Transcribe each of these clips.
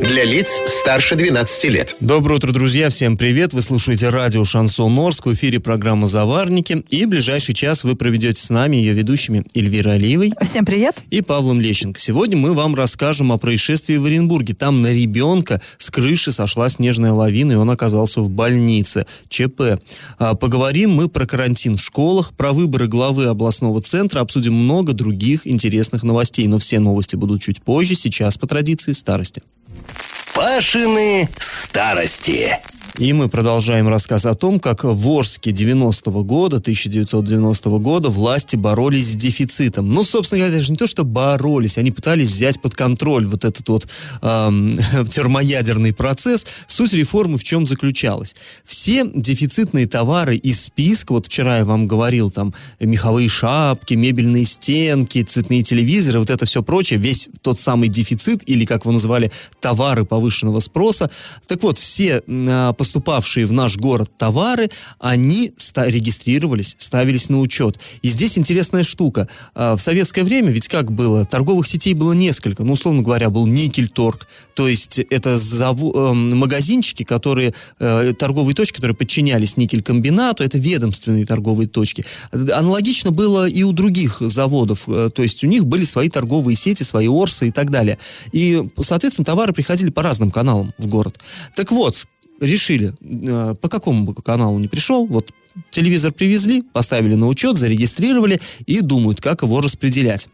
Для лиц старше 12 лет. Доброе утро, друзья. Всем привет. Вы слушаете радио «Шансон Орск». В эфире программа «Заварники». И в ближайший час вы проведете с нами ее ведущими Эльвира Алиевой. Всем привет. И Павлом Лещенко. Сегодня мы вам расскажем о происшествии в Оренбурге. Там на ребенка с крыши сошла снежная лавина, и он оказался в больнице. ЧП. А, поговорим мы про карантин в школах, про выборы главы областного центра, обсудим много других интересных новостей. Но все новости будут чуть позже, сейчас по традиции старости. Пашины старости. И мы продолжаем рассказ о том, как в Орске 90-го года, 1990 года, власти боролись с дефицитом. Ну, собственно говоря, даже не то, что боролись, они пытались взять под контроль вот этот вот эм, термоядерный процесс. Суть реформы в чем заключалась? Все дефицитные товары из списка, вот вчера я вам говорил, там, меховые шапки, мебельные стенки, цветные телевизоры, вот это все прочее, весь тот самый дефицит, или, как вы называли, товары повышенного спроса. Так вот, все э, поступавшие в наш город товары, они регистрировались, ставились на учет. И здесь интересная штука. А, в советское время ведь как было? Торговых сетей было несколько. Ну, условно говоря, был Никельторг. То есть это заву- э, магазинчики, которые, э, торговые точки, которые подчинялись Никелькомбинату, это ведомственные торговые точки. Аналогично было и у других заводов. Э, то есть у них были свои торговые сети, свои орсы и так далее. И, соответственно, товары приходили по разным каналам в город. Так вот, решили, э, по какому бы каналу не пришел, вот телевизор привезли, поставили на учет, зарегистрировали и думают, как его распределять.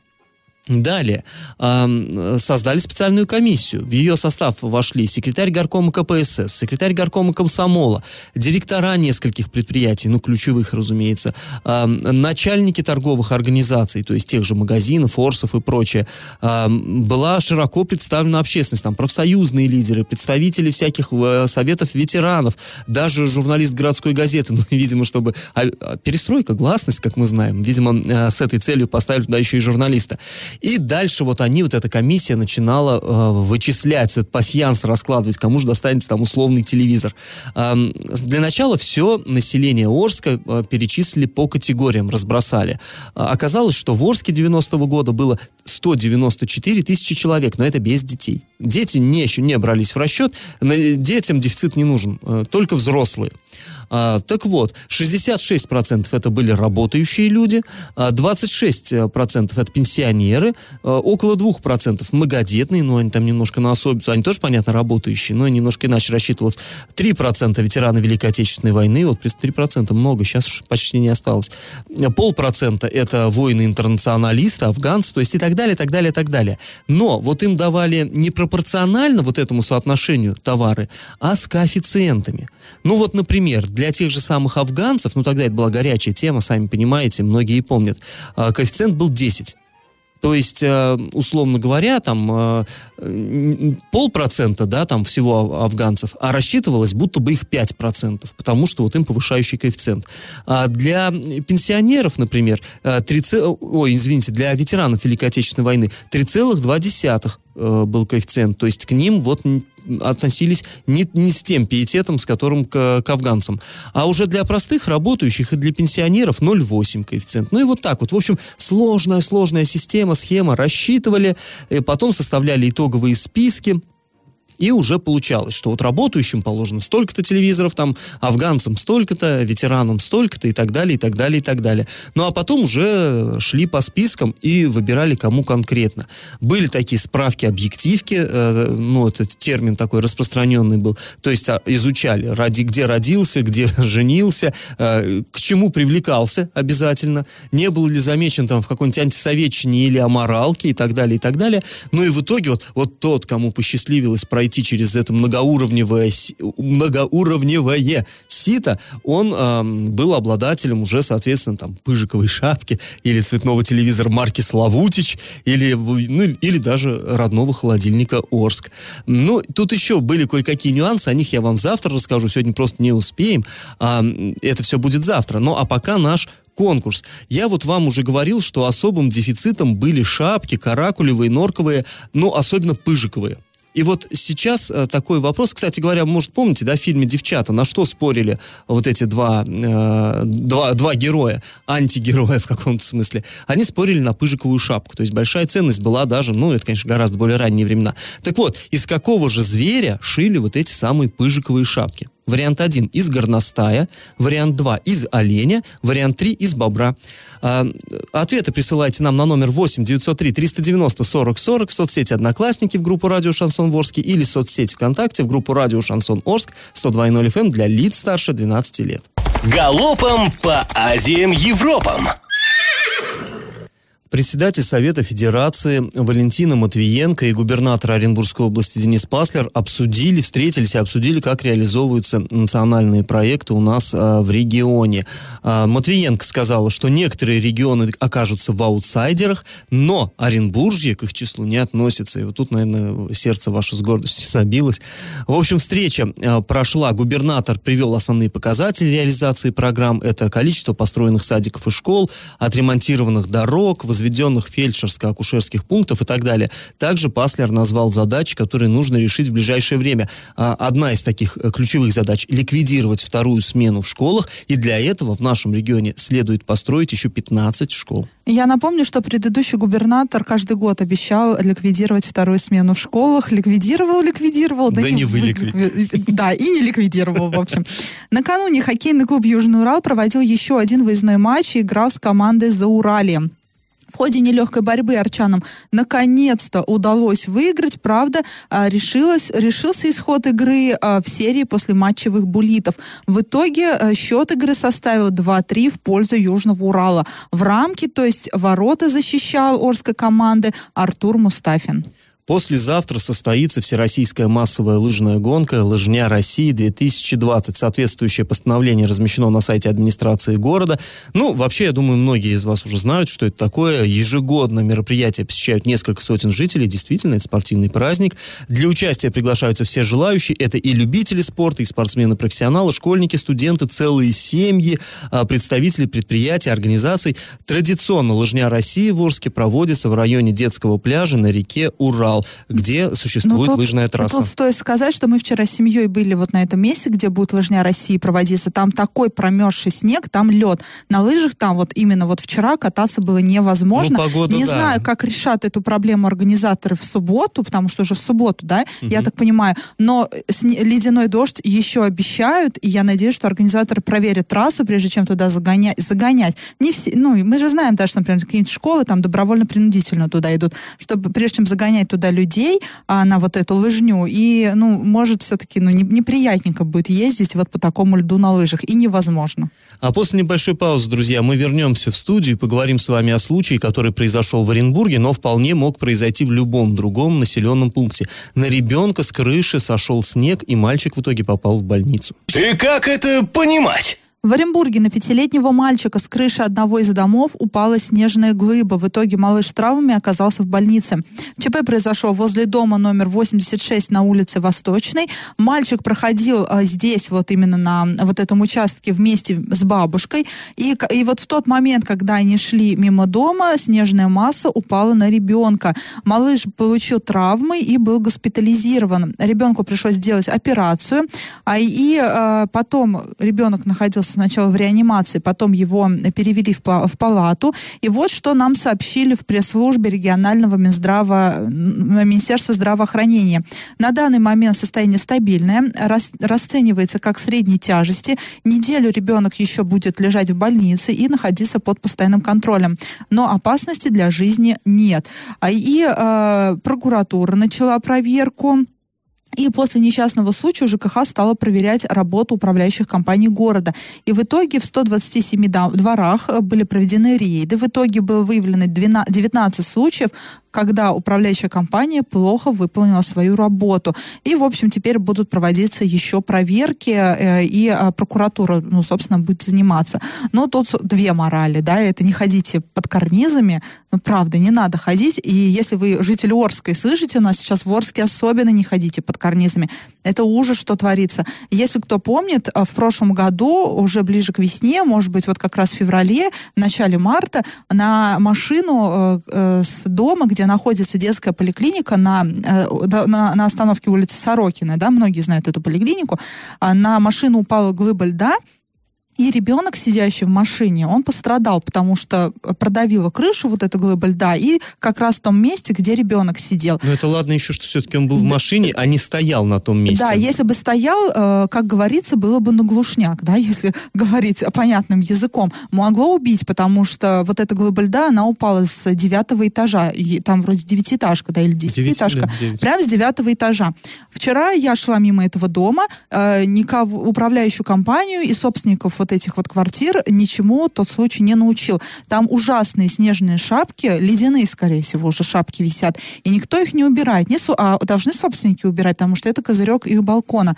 Далее создали специальную комиссию. В ее состав вошли секретарь горкома КПСС, секретарь горкома комсомола, директора нескольких предприятий, ну, ключевых, разумеется, начальники торговых организаций, то есть тех же магазинов, орсов и прочее. Была широко представлена общественность, там профсоюзные лидеры, представители всяких э, советов ветеранов, даже журналист городской газеты, ну, видимо, чтобы... А, а, перестройка, гласность, как мы знаем, видимо, э, с этой целью поставили туда еще и журналиста. И дальше вот они, вот эта комиссия начинала э, вычислять, этот пасьянс раскладывать, кому же достанется там условный телевизор. Э, для начала все население Орска э, перечислили по категориям, разбросали. Э, оказалось, что в Орске 90-го года было 194 тысячи человек, но это без детей. Дети не, еще не брались в расчет, детям дефицит не нужен, э, только взрослые. А, так вот, 66% это были работающие люди, 26% это пенсионеры, а, около 2% многодетные, но они там немножко на особицу, они тоже, понятно, работающие, но немножко иначе рассчитывалось. 3% ветераны Великой Отечественной войны, вот 3% много, сейчас почти не осталось. Полпроцента это воины-интернационалисты, афганцы, то есть и так далее, так далее, так далее. Но вот им давали не пропорционально вот этому соотношению товары, а с коэффициентами. Ну вот, например, для тех же самых афганцев, ну тогда это была горячая тема, сами понимаете, многие помнят, а, коэффициент был 10. То есть, э, условно говоря, там э, полпроцента, да, там всего афганцев, а рассчитывалось будто бы их 5%, потому что вот им повышающий коэффициент. А для пенсионеров, например, 3, э, ой, извините, для ветеранов Великой Отечественной войны 3,2 был коэффициент. То есть к ним вот относились не, не с тем пиететом, с которым к, к афганцам. А уже для простых работающих и для пенсионеров 0,8 коэффициент. Ну и вот так вот. В общем, сложная-сложная система, схема. Рассчитывали, потом составляли итоговые списки. И уже получалось, что вот работающим положено столько-то телевизоров, там, афганцам столько-то, ветеранам столько-то и так далее, и так далее, и так далее. Ну, а потом уже шли по спискам и выбирали, кому конкретно. Были такие справки-объективки, э, ну, этот термин такой распространенный был, то есть а, изучали, ради, где родился, где женился, э, к чему привлекался обязательно, не был ли замечен там в какой-нибудь антисоветчине или аморалке и так далее, и так далее. Ну и в итоге вот, вот тот, кому посчастливилось пройти пройти через это многоуровневое, многоуровневое сито, он э, был обладателем уже, соответственно, там, пыжиковой шапки или цветного телевизора марки Славутич, или, ну, или даже родного холодильника Орск. Ну, тут еще были кое-какие нюансы, о них я вам завтра расскажу, сегодня просто не успеем, а, это все будет завтра. Ну, а пока наш конкурс. Я вот вам уже говорил, что особым дефицитом были шапки, каракулевые, норковые, ну, особенно пыжиковые. И вот сейчас э, такой вопрос, кстати говоря, может, помните, да, в фильме «Девчата», на что спорили вот эти два, э, два, два героя, антигероя в каком-то смысле? Они спорили на пыжиковую шапку, то есть большая ценность была даже, ну, это, конечно, гораздо более ранние времена. Так вот, из какого же зверя шили вот эти самые пыжиковые шапки? Вариант 1 из горностая, вариант 2 из оленя, вариант 3 из бобра. А, ответы присылайте нам на номер 8 903 390 40 40 в соцсети «Одноклассники» в группу «Радио Шансон Ворске» или в соцсети ВКонтакте в группу «Радио Шансон Орск» 102.0 FM для лиц старше 12 лет. Галопом по Азиям Европам! Председатель Совета Федерации Валентина Матвиенко и губернатор Оренбургской области Денис Паслер обсудили, встретились и обсудили, как реализовываются национальные проекты у нас а, в регионе. А, Матвиенко сказала, что некоторые регионы окажутся в аутсайдерах, но Оренбуржье к их числу не относится. И вот тут, наверное, сердце ваше с гордостью забилось. В общем, встреча а, прошла. Губернатор привел основные показатели реализации программ. Это количество построенных садиков и школ, отремонтированных дорог, возведенных фельдшерско-акушерских пунктов и так далее. Также Паслер назвал задачи, которые нужно решить в ближайшее время. А, одна из таких э, ключевых задач – ликвидировать вторую смену в школах, и для этого в нашем регионе следует построить еще 15 школ. Я напомню, что предыдущий губернатор каждый год обещал ликвидировать вторую смену в школах. Ликвидировал, ликвидировал. Да, да не вы Да, и не ликвидировал, в общем. Накануне хоккейный клуб «Южный Урал» проводил еще один выездной матч и играл с командой «За Уралием». В ходе нелегкой борьбы арчанам наконец-то удалось выиграть. Правда, а, решилось, решился исход игры а, в серии после матчевых буллитов. В итоге а, счет игры составил 2-3 в пользу Южного Урала. В рамке, то есть ворота защищал Орской команды Артур Мустафин. Послезавтра состоится Всероссийская массовая лыжная гонка «Лыжня России-2020». Соответствующее постановление размещено на сайте администрации города. Ну, вообще, я думаю, многие из вас уже знают, что это такое. Ежегодно мероприятие посещают несколько сотен жителей. Действительно, это спортивный праздник. Для участия приглашаются все желающие. Это и любители спорта, и спортсмены-профессионалы, школьники, студенты, целые семьи, а, представители предприятий, организаций. Традиционно «Лыжня России» в Орске проводится в районе детского пляжа на реке Урал. Урал, где существует тут, лыжная трасса. Тут стоит сказать, что мы вчера с семьей были вот на этом месте, где будет лыжня России проводиться. Там такой промерзший снег, там лед. На лыжах там вот именно вот вчера кататься было невозможно. Ну, погода, Не да. знаю, как решат эту проблему организаторы в субботу, потому что уже в субботу, да, угу. я так понимаю. Но ледяной дождь еще обещают, и я надеюсь, что организаторы проверят трассу, прежде чем туда загонять. загонять. Не все, ну, мы же знаем даже, например, какие-нибудь школы там добровольно-принудительно туда идут, чтобы прежде чем загонять туда туда людей а, на вот эту лыжню, и, ну, может, все-таки, ну, не, неприятненько будет ездить вот по такому льду на лыжах, и невозможно. А после небольшой паузы, друзья, мы вернемся в студию и поговорим с вами о случае, который произошел в Оренбурге, но вполне мог произойти в любом другом населенном пункте. На ребенка с крыши сошел снег, и мальчик в итоге попал в больницу. И как это понимать? В Оренбурге на пятилетнего мальчика с крыши одного из домов упала снежная глыба. В итоге малыш с травмами оказался в больнице. ЧП произошел возле дома номер 86 на улице Восточной. Мальчик проходил а, здесь, вот именно на вот этом участке вместе с бабушкой. И, и вот в тот момент, когда они шли мимо дома, снежная масса упала на ребенка. Малыш получил травмы и был госпитализирован. Ребенку пришлось сделать операцию. А, и а, потом ребенок находился сначала в реанимации, потом его перевели в, в палату. И вот что нам сообщили в пресс-службе регионального Минздрава, Министерства здравоохранения. На данный момент состояние стабильное, рас, расценивается как средней тяжести. Неделю ребенок еще будет лежать в больнице и находиться под постоянным контролем. Но опасности для жизни нет. А И э, прокуратура начала проверку и после несчастного случая ЖКХ стала проверять работу управляющих компаний города. И в итоге в 127 дворах э, были проведены рейды. В итоге было выявлено 19 случаев, когда управляющая компания плохо выполнила свою работу. И, в общем, теперь будут проводиться еще проверки, э, и э, прокуратура, ну, собственно, будет заниматься. Но тут две морали, да, это не ходите под карнизами, ну, правда, не надо ходить. И если вы житель Орска и слышите нас сейчас в Орске, особенно не ходите под карнизами карнизами. Это ужас, что творится. Если кто помнит, в прошлом году, уже ближе к весне, может быть, вот как раз в феврале, в начале марта, на машину э, с дома, где находится детская поликлиника, на, э, на, на остановке улицы Сорокина, да, многие знают эту поликлинику, а на машину упала глыба льда, и ребенок, сидящий в машине, он пострадал, потому что продавила крышу вот эта глыба льда, и как раз в том месте, где ребенок сидел. Но это ладно еще, что все-таки он был в машине, а не стоял на том месте. Да, если бы стоял, э, как говорится, было бы на глушняк, да, если говорить понятным языком. Могло убить, потому что вот эта глыба льда, она упала с девятого этажа, и там вроде девятиэтажка, да, или десятиэтажка, прямо с девятого этажа. Вчера я шла мимо этого дома, э, никого, управляющую компанию и собственников вот этих вот квартир ничему тот случай не научил. Там ужасные снежные шапки, ледяные, скорее всего, уже шапки висят, и никто их не убирает, не а должны собственники убирать, потому что это козырек их балкона.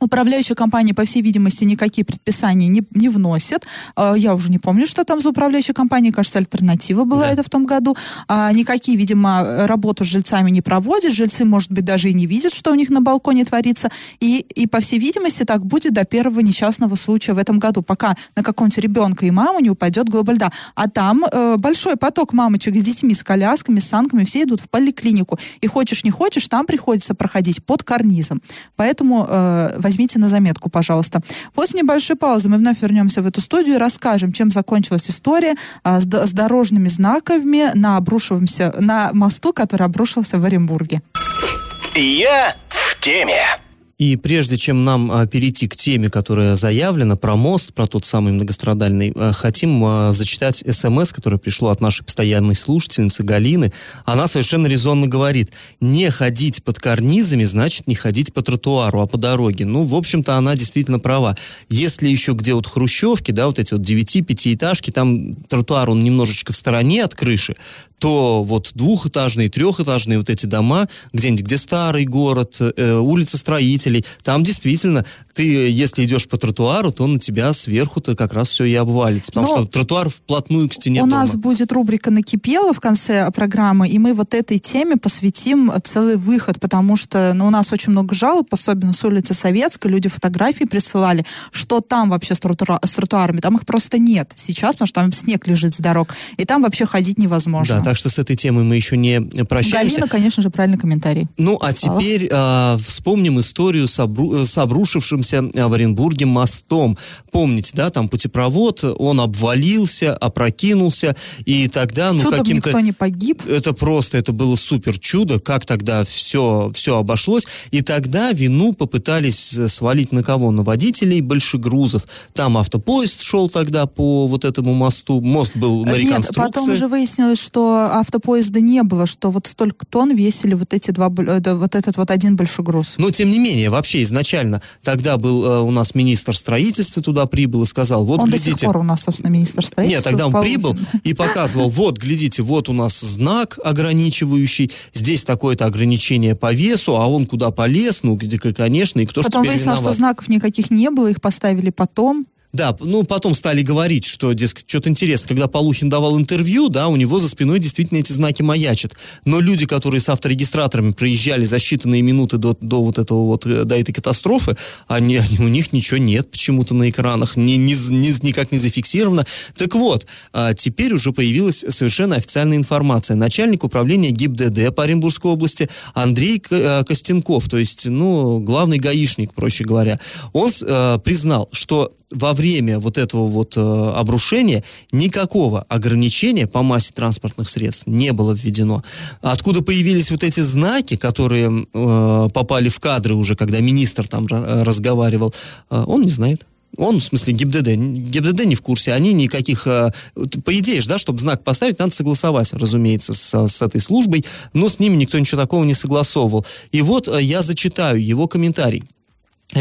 Управляющая компания, по всей видимости, никакие предписания не, не вносит. А, я уже не помню, что там за управляющая компания. Кажется, альтернатива была да. это в том году. А, никакие, видимо, работу с жильцами не проводят. Жильцы, может быть, даже и не видят, что у них на балконе творится. И, и по всей видимости, так будет до первого несчастного случая в этом году, пока на какого-нибудь ребенка и маму не упадет глоба льда. А там э, большой поток мамочек с детьми, с колясками, с санками, все идут в поликлинику. И хочешь, не хочешь, там приходится проходить под карнизом. Поэтому э, возьмите на заметку, пожалуйста. После небольшой паузы мы вновь вернемся в эту студию и расскажем, чем закончилась история а, с, с дорожными знаками на обрушившемся, на мосту, который обрушился в Оренбурге. Я в теме. И прежде чем нам а, перейти к теме, которая заявлена, про мост, про тот самый многострадальный, а, хотим а, зачитать смс, которое пришло от нашей постоянной слушательницы Галины. Она совершенно резонно говорит, не ходить под карнизами, значит не ходить по тротуару, а по дороге. Ну, в общем-то, она действительно права. Если еще где вот хрущевки, да, вот эти вот девяти, пятиэтажки, там тротуар, он немножечко в стороне от крыши, то вот двухэтажные, трехэтажные вот эти дома, где-нибудь, где старый город, э, улица строителей, там действительно ты, если идешь по тротуару, то на тебя сверху-то как раз все и обвалится, потому Но что тротуар вплотную к стене У дома. нас будет рубрика «Накипело» в конце программы, и мы вот этой теме посвятим целый выход, потому что ну, у нас очень много жалоб, особенно с улицы Советской, люди фотографии присылали, что там вообще с, тротуар, с тротуарами, там их просто нет сейчас, потому что там снег лежит с дорог, и там вообще ходить невозможно. Да, так что с этой темой мы еще не прощаемся. Галина, конечно же, правильный комментарий. Ну, а теперь э, вспомним историю с, обру... с обрушившимся в Оренбурге мостом. Помните, да, там путепровод, он обвалился, опрокинулся, и тогда, ну, Чудом каким-то... никто не погиб. Это просто, это было супер чудо, как тогда все, все обошлось. И тогда вину попытались свалить на кого? На водителей большегрузов. Там автопоезд шел тогда по вот этому мосту, мост был на реконструкции. Нет, потом уже выяснилось, что автопоезда не было, что вот столько тонн весили вот эти два, э, вот этот вот один большой груз. Но тем не менее, вообще изначально тогда был э, у нас министр строительства туда прибыл и сказал, вот он глядите. до сих пор у нас, собственно, министр строительства. Нет, тогда он Павлович. прибыл и показывал, вот, глядите, вот у нас знак ограничивающий, здесь такое-то ограничение по весу, а он куда полез, ну, конечно, и кто Потом выяснилось, что знаков никаких не было, их поставили потом. Да, ну потом стали говорить, что, дескать, что-то интересно, когда Полухин давал интервью, да, у него за спиной действительно эти знаки маячат. Но люди, которые с авторегистраторами проезжали за считанные минуты до, до вот этого вот, э, до этой катастрофы, они, они, у них ничего нет почему-то на экранах, ни, ни, ни, никак не зафиксировано. Так вот, а, теперь уже появилась совершенно официальная информация. Начальник управления ГИБДД по Оренбургской области Андрей э, Костенков, то есть, ну, главный гаишник, проще говоря, он э, признал, что во время вот этого вот э, обрушения никакого ограничения по массе транспортных средств не было введено. Откуда появились вот эти знаки, которые э, попали в кадры уже, когда министр там разговаривал, э, он не знает. Он, в смысле, ГИБДД. ГИБДД не в курсе. Они никаких... Э, по идее же, да, чтобы знак поставить, надо согласовать, разумеется, с, с этой службой, но с ними никто ничего такого не согласовывал. И вот э, я зачитаю его комментарий.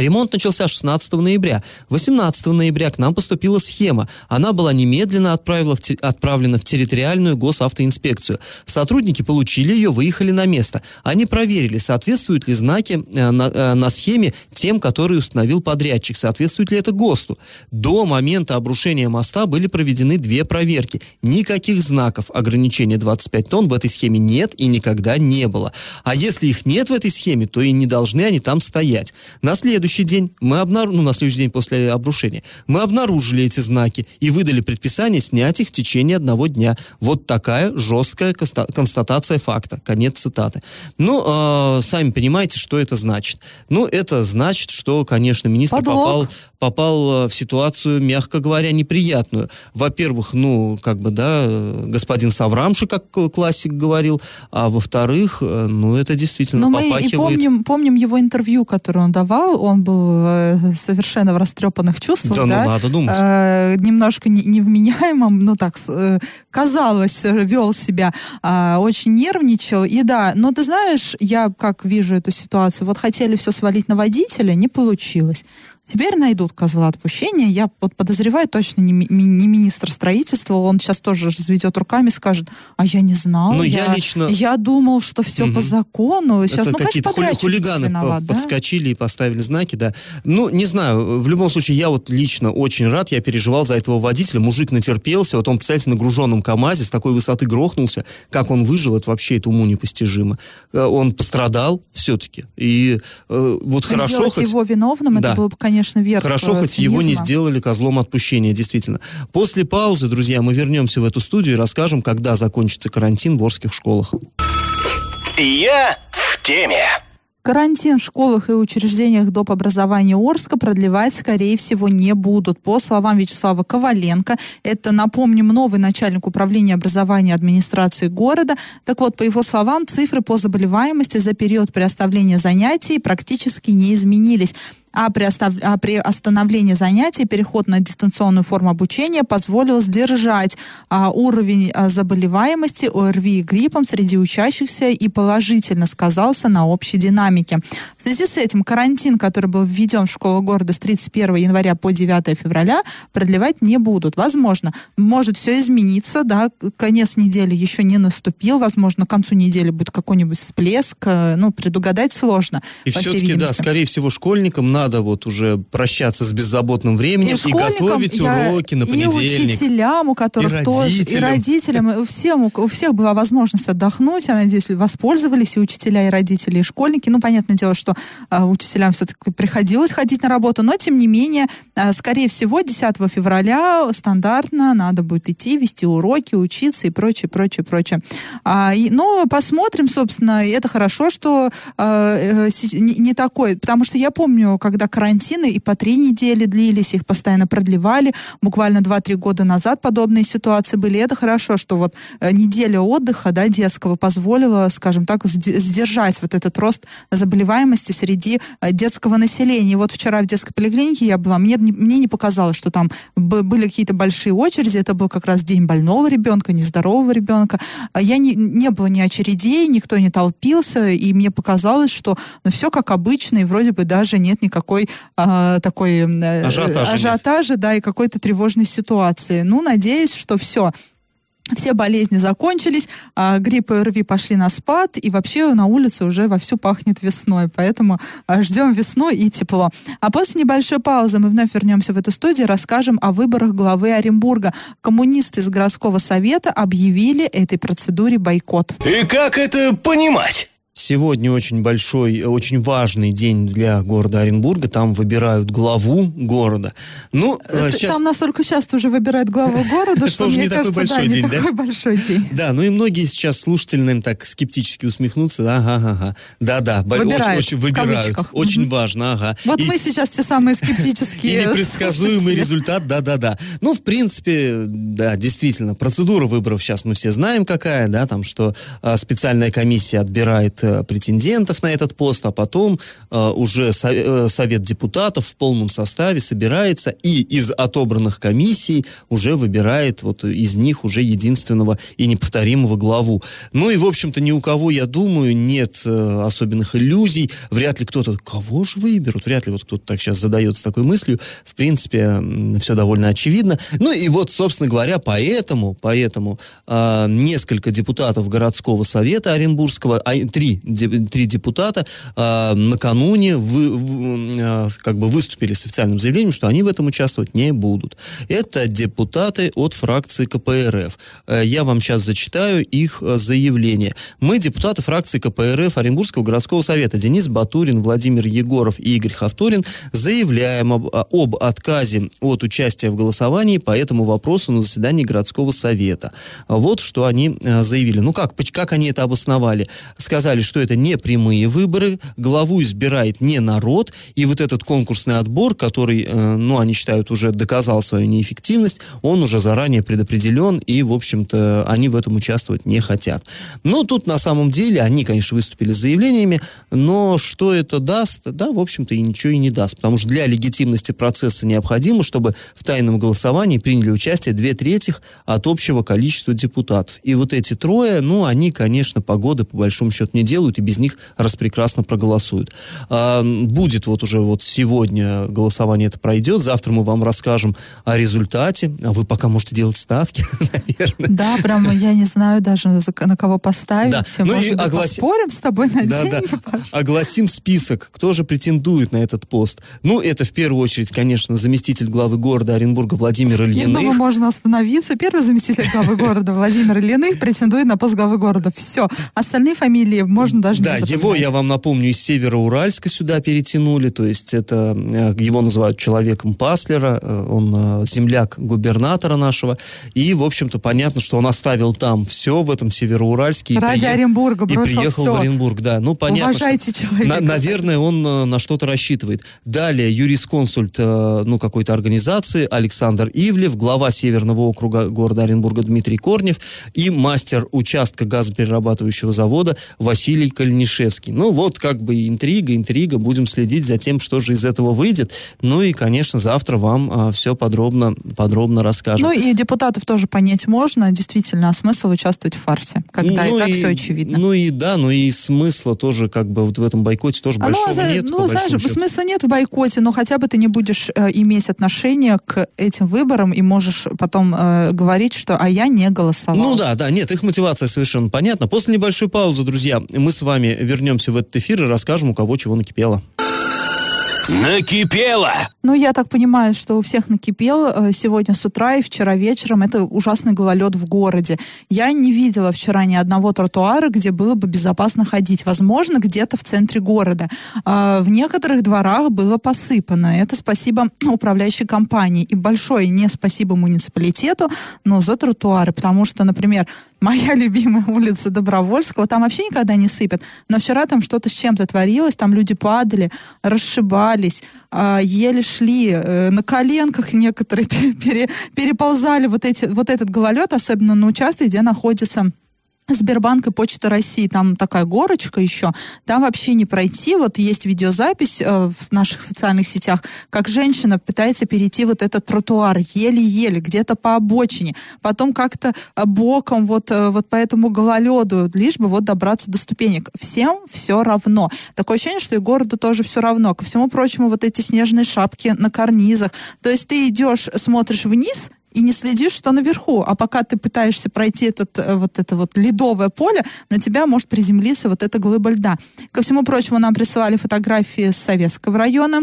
Ремонт начался 16 ноября. 18 ноября к нам поступила схема. Она была немедленно отправила в отправлена в территориальную госавтоинспекцию. Сотрудники получили ее, выехали на место. Они проверили, соответствуют ли знаки э, на, э, на схеме тем, которые установил подрядчик, соответствует ли это ГОСТу. До момента обрушения моста были проведены две проверки. Никаких знаков ограничения 25 тонн в этой схеме нет и никогда не было. А если их нет в этой схеме, то и не должны они там стоять. На следующий день мы обнаружили, ну, на следующий день после обрушения, мы обнаружили эти знаки и выдали предписание снять их в течение одного дня. Вот такая жесткая конста- констатация факта. Конец цитаты. Ну, э, сами понимаете, что это значит. Ну, это значит, что, конечно, министр Подлог. попал, попал э, в ситуацию, мягко говоря, неприятную. Во-первых, ну, как бы, да, господин Саврамши, как классик говорил, а во-вторых, э, ну, это действительно Но мы и попахивает... помним, помним его интервью, которое он давал. Он был э, совершенно в растрепанных чувствах, Да, да? ну, надо думать. Э, немножко не- невменяемым, ну так, э, казалось, э, вел себя, а, очень нервничал. И да, но ты знаешь, я как вижу эту ситуацию, вот хотели все свалить на водителя, не получилось. Теперь найдут козла отпущения. Я вот подозреваю точно не, ми- не министр строительства. Он сейчас тоже разведет руками, скажет, а я не знал. Ну, я лично- Я думал, что все Мгм. по закону. Сейчас, Это ну, какие-то хули- хулиганы виноват, по- да? подскочили и поставили знаки, да. Ну, не знаю, в любом случае, я вот лично очень рад, я переживал за этого водителя, мужик натерпелся, вот он, представляете, на груженном КАМАЗе с такой высоты грохнулся, как он выжил, это вообще это уму непостижимо. Э, Он пострадал все-таки, и э, вот хорошо Сделать хоть... его виновным, Да. это было бы, конечно, верх Хорошо, хоть его не цинизма. сделали козлом отпущения, действительно. После паузы, друзья, мы вернемся в эту студию и расскажем, когда закончится карантин в Орских школах. Я в теме. Карантин в школах и учреждениях доп. образования Орска продлевать, скорее всего, не будут. По словам Вячеслава Коваленко, это, напомним, новый начальник управления образования администрации города. Так вот, по его словам, цифры по заболеваемости за период приоставления занятий практически не изменились. А при, остав- а при остановлении занятий переход на дистанционную форму обучения позволил сдержать а, уровень а, заболеваемости ОРВИ и гриппом среди учащихся и положительно сказался на общей динамике. В связи с этим карантин, который был введен в школу города с 31 января по 9 февраля, продлевать не будут. Возможно, может все измениться, да, конец недели еще не наступил, возможно, к концу недели будет какой-нибудь всплеск, э, ну, предугадать сложно. И все-таки, да, скорее всего, школьникам надо вот уже прощаться с беззаботным временем и, школьникам, готовить я- уроки на И понедельник. учителям, у которых И тоже, и родителям. и всем, у, всех была возможность отдохнуть. Я надеюсь, воспользовались и учителя, и родители, и школьники. Ну, понятное дело, что а, учителям все-таки приходилось ходить на работу, но, тем не менее, а, скорее всего, 10 февраля стандартно надо будет идти, вести уроки, учиться и прочее, прочее, прочее. А, и, ну, посмотрим, собственно, и это хорошо, что э, э, не, не такой, потому что я помню, когда карантины и по три недели длились, их постоянно продлевали, буквально 2-3 года назад подобные ситуации были, и это хорошо, что вот э, неделя отдыха, да, детского позволила, скажем так, сде- сдержать вот этот рост заболеваемости среди э, детского населения. И вот вчера в детской поликлинике я была, мне, не- мне не показалось, что там были какие-то большие очереди, это был как раз день больного ребенка, нездорового ребенка. А Я не, не было ни очередей, никто не толпился, и мне показалось, что ну, все как обычно, и вроде бы даже нет никакой а, такой э, Ажиотажа да, и какой-то тревожной ситуации. Ну, надеюсь, что все. Все болезни закончились, а грипп и ОРВИ пошли на спад, и вообще на улице уже вовсю пахнет весной, поэтому а, ждем весну и тепло. А после небольшой паузы мы вновь вернемся в эту студию и расскажем о выборах главы Оренбурга. Коммунисты из городского совета объявили этой процедуре бойкот. И как это понимать? Сегодня очень большой, э, очень важный день для города Оренбурга. Там выбирают главу города. Ну, э, Т- сейчас... Там настолько часто уже выбирают главу города, Что мне не такой кажется, да, не такой большой день. Да, ну и многие сейчас слушатели, наверное, так скептически усмехнутся. Ага, ага. Да-да, Выбирают, очень, выбирают. Очень важно, ага. Вот И- мы сейчас те самые И скептические непредсказуемый слушатели. результат, да-да-да. Ну, в принципе, да, действительно, процедура выборов сейчас мы все знаем какая, да, там, что а, специальная комиссия отбирает претендентов на этот пост, а потом э, уже со, э, Совет депутатов в полном составе собирается и из отобранных комиссий уже выбирает вот из них уже единственного и неповторимого главу. Ну и, в общем-то, ни у кого, я думаю, нет э, особенных иллюзий. Вряд ли кто-то, кого же выберут? Вряд ли вот кто-то так сейчас задается такой мыслью. В принципе, все довольно очевидно. Ну и вот, собственно говоря, поэтому, поэтому э, несколько депутатов городского совета Оренбургского, а, три, три депутата э, накануне вы, э, как бы выступили с официальным заявлением, что они в этом участвовать не будут. Это депутаты от фракции КПРФ. Э, я вам сейчас зачитаю их э, заявление. Мы, депутаты фракции КПРФ Оренбургского городского совета Денис Батурин, Владимир Егоров и Игорь Хавторин, заявляем об, об отказе от участия в голосовании по этому вопросу на заседании городского совета. Вот что они э, заявили. Ну как, как они это обосновали? Сказали, что это не прямые выборы, главу избирает не народ, и вот этот конкурсный отбор, который, э, ну, они считают, уже доказал свою неэффективность, он уже заранее предопределен, и, в общем-то, они в этом участвовать не хотят. Но тут, на самом деле, они, конечно, выступили с заявлениями, но что это даст? Да, в общем-то, и ничего и не даст, потому что для легитимности процесса необходимо, чтобы в тайном голосовании приняли участие две трети от общего количества депутатов. И вот эти трое, ну, они, конечно, погоды по большому счету не делают, и без них распрекрасно проголосуют. А, будет вот уже вот сегодня голосование это пройдет, завтра мы вам расскажем о результате, а вы пока можете делать ставки, наверное. Да, прямо я не знаю даже на кого поставить. Да. Ну Может и быть, огласи... поспорим с тобой на да, деньги, да. Огласим список, кто же претендует на этот пост. Ну, это в первую очередь, конечно, заместитель главы города Оренбурга Владимир Ильиных. Я думаю, можно остановиться. Первый заместитель главы города Владимир Ильиных претендует на пост главы города. Все. Остальные фамилии можно даже да, его, я вам напомню, из Североуральска сюда перетянули. То есть это э, его называют человеком Паслера. Э, он э, земляк губернатора нашего. И, в общем-то, понятно, что он оставил там все в этом Североуральске. Ради приех... Оренбурга И приехал все. в Оренбург, да. Ну, понятно. Уважайте что... человека. На, наверное, он на что-то рассчитывает. Далее юрисконсульт, ну, какой-то организации Александр Ивлев, глава Северного округа города Оренбурга Дмитрий Корнев и мастер участка газоперерабатывающего завода Василий Кальнишевский. Ну, вот как бы интрига, интрига. Будем следить за тем, что же из этого выйдет. Ну и, конечно, завтра вам а, все подробно, подробно расскажем. Ну и депутатов тоже понять можно. Действительно, а смысл участвовать в фарсе, когда ну, и так и, все очевидно. Ну и да, ну и смысла тоже как бы вот в этом бойкоте тоже а большого ну, нет. Ну, знаешь, счету. смысла нет в бойкоте, но хотя бы ты не будешь э, иметь отношение к этим выборам и можешь потом э, говорить, что а я не голосовал. Ну да, да, нет, их мотивация совершенно понятна. После небольшой паузы, друзья, мы с вами вернемся в этот эфир и расскажем, у кого чего накипело. Накипело! Ну, я так понимаю, что у всех накипело э, сегодня с утра и вчера вечером. Это ужасный гололед в городе. Я не видела вчера ни одного тротуара, где было бы безопасно ходить. Возможно, где-то в центре города. А в некоторых дворах было посыпано. Это спасибо управляющей компании. И большое не спасибо муниципалитету, но за тротуары. Потому что, например, моя любимая улица Добровольского, там вообще никогда не сыпят. Но вчера там что-то с чем-то творилось, там люди падали, расшибались, э, еле шли, э, на коленках некоторые пере, переползали вот, эти, вот этот гололед, особенно на участке, где находится Сбербанк и Почта России, там такая горочка еще, там вообще не пройти. Вот есть видеозапись э, в наших социальных сетях, как женщина пытается перейти вот этот тротуар еле-еле, где-то по обочине, потом как-то э, боком вот, э, вот по этому гололеду, лишь бы вот добраться до ступенек. Всем все равно. Такое ощущение, что и городу тоже все равно. Ко всему прочему, вот эти снежные шапки на карнизах. То есть ты идешь, смотришь вниз, и не следишь, что наверху. А пока ты пытаешься пройти этот, э, вот это вот ледовое поле, на тебя может приземлиться вот эта глыба льда. Ко всему прочему, нам присылали фотографии с Советского района,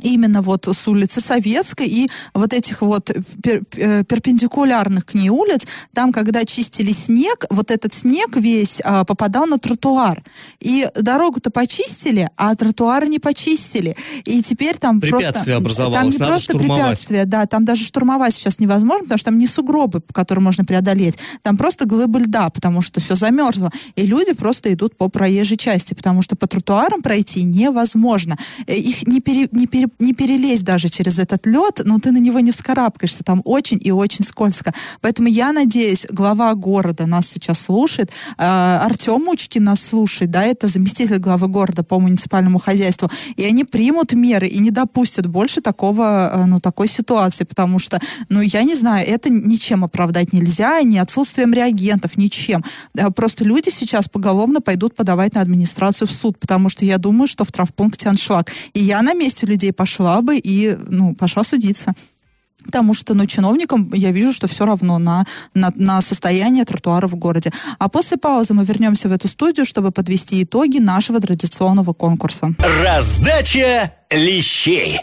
именно вот с улицы Советской и вот этих вот пер, э, перпендикулярных к ней улиц, там, когда чистили снег, вот этот снег весь а, попадал на тротуар. И дорогу-то почистили, а тротуары не почистили. И теперь там препятствие просто... образовалось, там не надо просто штурмовать. препятствие, да, там даже штурмовать сейчас невозможно, потому что там не сугробы, которые можно преодолеть, там просто глыбы льда, потому что все замерзло. И люди просто идут по проезжей части, потому что по тротуарам пройти невозможно. Э, их не, пере, не пере не перелезть даже через этот лед, но ты на него не вскарабкаешься, там очень и очень скользко. Поэтому я надеюсь, глава города нас сейчас слушает, э, Артем Мучкин нас слушает, да, это заместитель главы города по муниципальному хозяйству, и они примут меры и не допустят больше такого, э, ну, такой ситуации, потому что, ну, я не знаю, это ничем оправдать нельзя, ни отсутствием реагентов, ничем. Э, Просто люди сейчас поголовно пойдут подавать на администрацию в суд, потому что я думаю, что в травмпункте аншлаг. И я на месте людей пошла бы и, ну, пошла судиться. Потому что, ну, чиновникам я вижу, что все равно на, на, на состояние тротуара в городе. А после паузы мы вернемся в эту студию, чтобы подвести итоги нашего традиционного конкурса. Раздача лещей.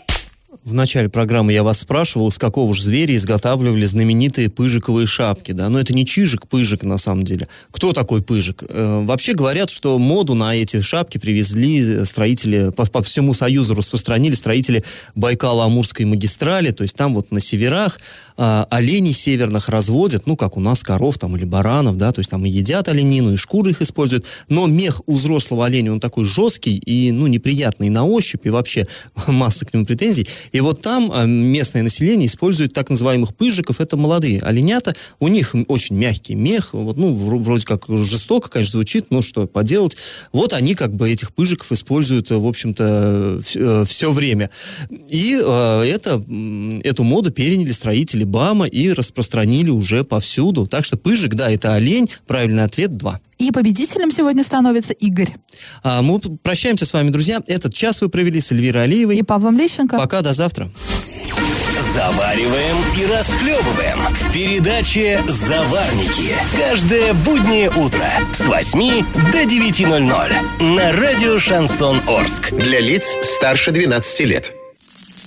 В начале программы я вас спрашивал, из какого же зверя изготавливали знаменитые пыжиковые шапки, да, но это не чижик, пыжик на самом деле. Кто такой пыжик? Э, вообще говорят, что моду на эти шапки привезли строители, по, по всему Союзу распространили строители Байкало-Амурской магистрали, то есть там вот на северах э, оленей северных разводят, ну, как у нас коров там или баранов, да, то есть там и едят оленину, и шкуры их используют, но мех у взрослого оленя, он такой жесткий и, ну, неприятный на ощупь, и вообще масса к нему претензий, и вот там а, местное население использует так называемых пыжиков. Это молодые оленята. У них очень мягкий мех. Вот, ну, вроде как жестоко, конечно, звучит, но что поделать. Вот они как бы этих пыжиков используют, в общем-то, все э, время. И э, это, эту моду переняли строители БАМа и распространили уже повсюду. Так что пыжик, да, это олень. Правильный ответ 2. И победителем сегодня становится Игорь. А, мы прощаемся с вами, друзья. Этот час вы провели с Эльвирой Алиевой. И Павлом Лещенко. Пока, до завтра. Завариваем и расхлебываем в передаче «Заварники». Каждое буднее утро с 8 до 9.00 на радио «Шансон Орск». Для лиц старше 12 лет.